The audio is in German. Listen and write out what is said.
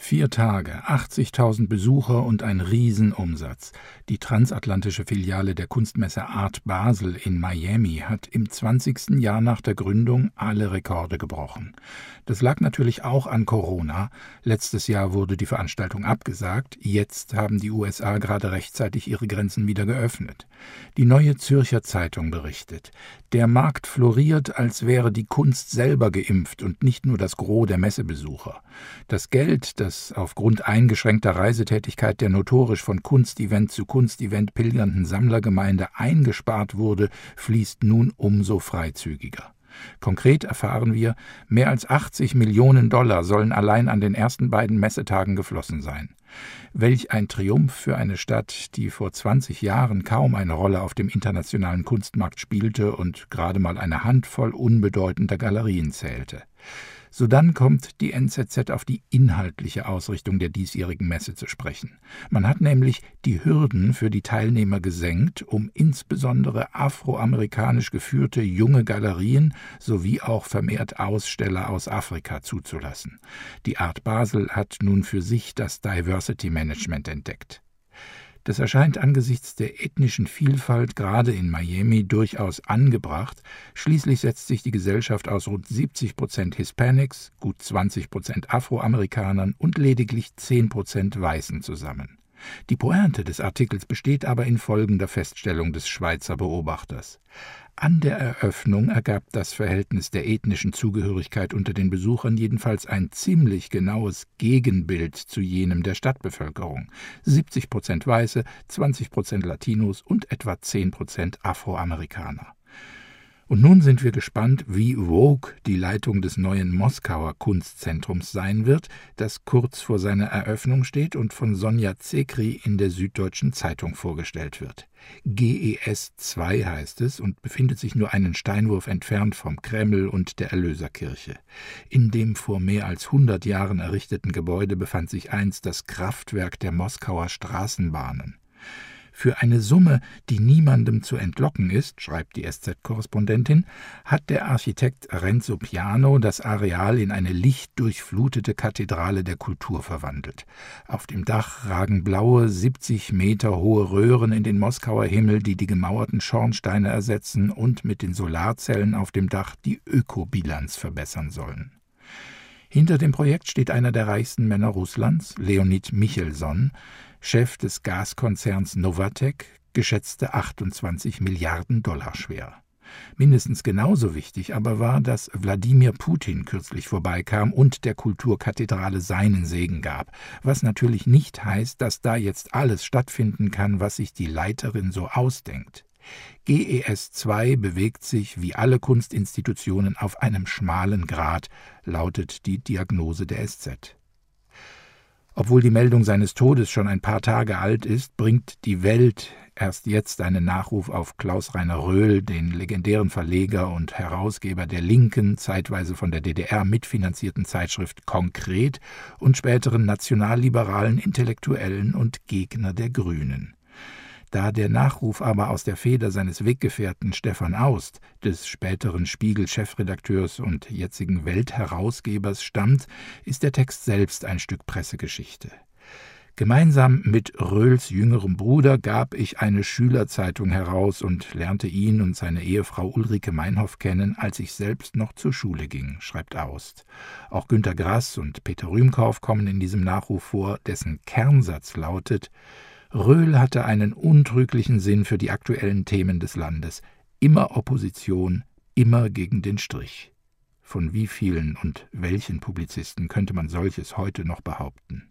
Vier Tage, 80.000 Besucher und ein Riesenumsatz. Die transatlantische Filiale der Kunstmesse Art Basel in Miami hat im 20. Jahr nach der Gründung alle Rekorde gebrochen. Das lag natürlich auch an Corona. Letztes Jahr wurde die Veranstaltung abgesagt. Jetzt haben die USA gerade rechtzeitig ihre Grenzen wieder geöffnet. Die neue Zürcher Zeitung berichtet, der Markt floriert, als wäre die Kunst selber geimpft und nicht nur das Gros der Messebesucher. Das Geld, das das aufgrund eingeschränkter Reisetätigkeit der notorisch von Kunstevent zu Kunstevent pilgernden Sammlergemeinde eingespart wurde, fließt nun umso freizügiger. Konkret erfahren wir, mehr als 80 Millionen Dollar sollen allein an den ersten beiden Messetagen geflossen sein. Welch ein Triumph für eine Stadt, die vor 20 Jahren kaum eine Rolle auf dem internationalen Kunstmarkt spielte und gerade mal eine Handvoll unbedeutender Galerien zählte. Sodann kommt die NZZ auf die inhaltliche Ausrichtung der diesjährigen Messe zu sprechen. Man hat nämlich die Hürden für die Teilnehmer gesenkt, um insbesondere afroamerikanisch geführte junge Galerien sowie auch vermehrt Aussteller aus Afrika zuzulassen. Die Art Basel hat nun für sich das Diversity Management entdeckt. Das erscheint angesichts der ethnischen Vielfalt gerade in Miami durchaus angebracht. Schließlich setzt sich die Gesellschaft aus rund 70 Prozent Hispanics, gut 20 Prozent Afroamerikanern und lediglich 10 Prozent Weißen zusammen. Die Pointe des Artikels besteht aber in folgender Feststellung des Schweizer Beobachters. An der Eröffnung ergab das Verhältnis der ethnischen Zugehörigkeit unter den Besuchern jedenfalls ein ziemlich genaues Gegenbild zu jenem der Stadtbevölkerung. 70 Prozent Weiße, 20 Prozent Latinos und etwa 10 Prozent Afroamerikaner. Und nun sind wir gespannt, wie Vogue die Leitung des neuen Moskauer Kunstzentrums sein wird, das kurz vor seiner Eröffnung steht und von Sonja Zekri in der Süddeutschen Zeitung vorgestellt wird. GES 2 heißt es und befindet sich nur einen Steinwurf entfernt vom Kreml und der Erlöserkirche. In dem vor mehr als hundert Jahren errichteten Gebäude befand sich einst das Kraftwerk der Moskauer Straßenbahnen. Für eine Summe, die niemandem zu entlocken ist, schreibt die SZ-Korrespondentin, hat der Architekt Renzo Piano das Areal in eine lichtdurchflutete Kathedrale der Kultur verwandelt. Auf dem Dach ragen blaue, 70 Meter hohe Röhren in den Moskauer Himmel, die die gemauerten Schornsteine ersetzen und mit den Solarzellen auf dem Dach die Ökobilanz verbessern sollen. Hinter dem Projekt steht einer der reichsten Männer Russlands, Leonid Michelson, Chef des Gaskonzerns Novatek, geschätzte 28 Milliarden Dollar schwer. Mindestens genauso wichtig aber war, dass Wladimir Putin kürzlich vorbeikam und der Kulturkathedrale seinen Segen gab, was natürlich nicht heißt, dass da jetzt alles stattfinden kann, was sich die Leiterin so ausdenkt. GES 2 bewegt sich wie alle Kunstinstitutionen auf einem schmalen Grat, lautet die Diagnose der SZ. Obwohl die Meldung seines Todes schon ein paar Tage alt ist, bringt die Welt erst jetzt einen Nachruf auf Klaus Rainer Röhl, den legendären Verleger und Herausgeber der linken, zeitweise von der DDR mitfinanzierten Zeitschrift Konkret und späteren nationalliberalen Intellektuellen und Gegner der Grünen. Da der Nachruf aber aus der Feder seines Weggefährten Stefan Aust, des späteren Spiegel-Chefredakteurs und jetzigen Weltherausgebers, stammt, ist der Text selbst ein Stück Pressegeschichte. Gemeinsam mit Röhls jüngerem Bruder gab ich eine Schülerzeitung heraus und lernte ihn und seine Ehefrau Ulrike Meinhoff kennen, als ich selbst noch zur Schule ging, schreibt Aust. Auch Günter Grass und Peter Rühmkauf kommen in diesem Nachruf vor, dessen Kernsatz lautet Röhl hatte einen untrüglichen Sinn für die aktuellen Themen des Landes. Immer Opposition, immer gegen den Strich. Von wie vielen und welchen Publizisten könnte man solches heute noch behaupten?